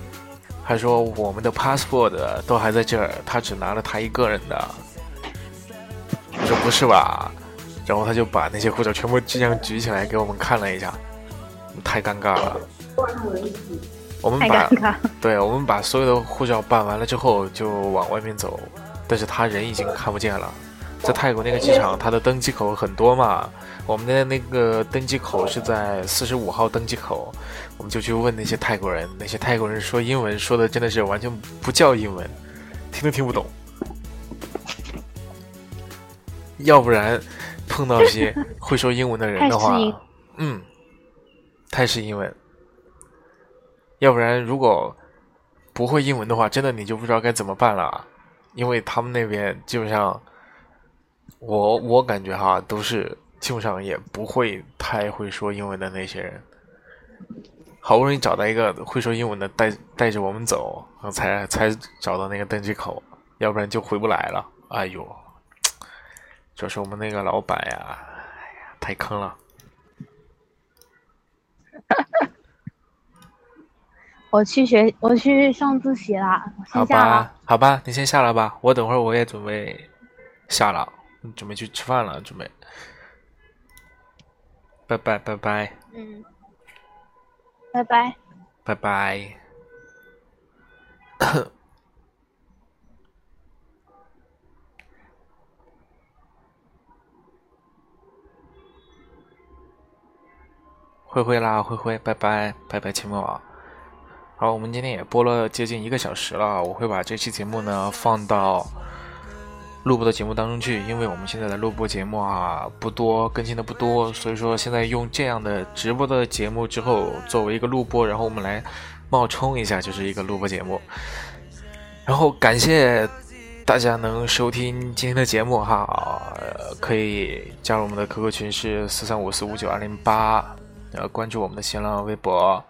他说我们的 passport 都还在这儿，他只拿了他一个人的。我说不是吧？然后他就把那些护照全部这样举起来给我们看了一下，太尴尬了。我们把。对，我们把所有的护照办完了之后就往外面走，但是他人已经看不见了。在泰国那个机场，它的登机口很多嘛，我们的那个登机口是在四十五号登机口，我们就去问那些泰国人，那些泰国人说英文说的真的是完全不叫英文，听都听不懂。要不然碰到一些会说英文的人的话嗯，泰式英文。要不然如果不会英文的话，真的你就不知道该怎么办了，因为他们那边基本上，我我感觉哈都是基本上也不会太会说英文的那些人。好不容易找到一个会说英文的带带着我们走，才才找到那个登机口，要不然就回不来了。哎呦，主要是我们那个老板呀，哎呀，太坑了。
我去学，我去上自习啦，
好吧。，好吧，你先下来吧，我等会儿我也准备下了，准备去吃饭了，准备。拜拜拜拜
嗯，拜拜。
拜拜。灰灰啦，灰灰，拜拜拜拜，亲们啊。好，我们今天也播了接近一个小时了，我会把这期节目呢放到录播的节目当中去，因为我们现在的录播节目啊不多，更新的不多，所以说现在用这样的直播的节目之后作为一个录播，然后我们来冒充一下，就是一个录播节目。然后感谢大家能收听今天的节目哈，呃可以加入我们的 QQ 群是四三五四五九二零八，呃，关注我们的新浪微博。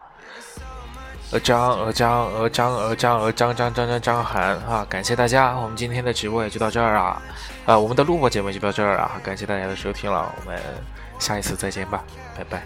呃张呃张呃张呃张鹅张张张张张涵啊！感谢大家，我们今天的直播也就到这儿啊，啊，我们的录播节目就到这儿啊！感谢大家的收听了，我们下一次再见吧，拜拜。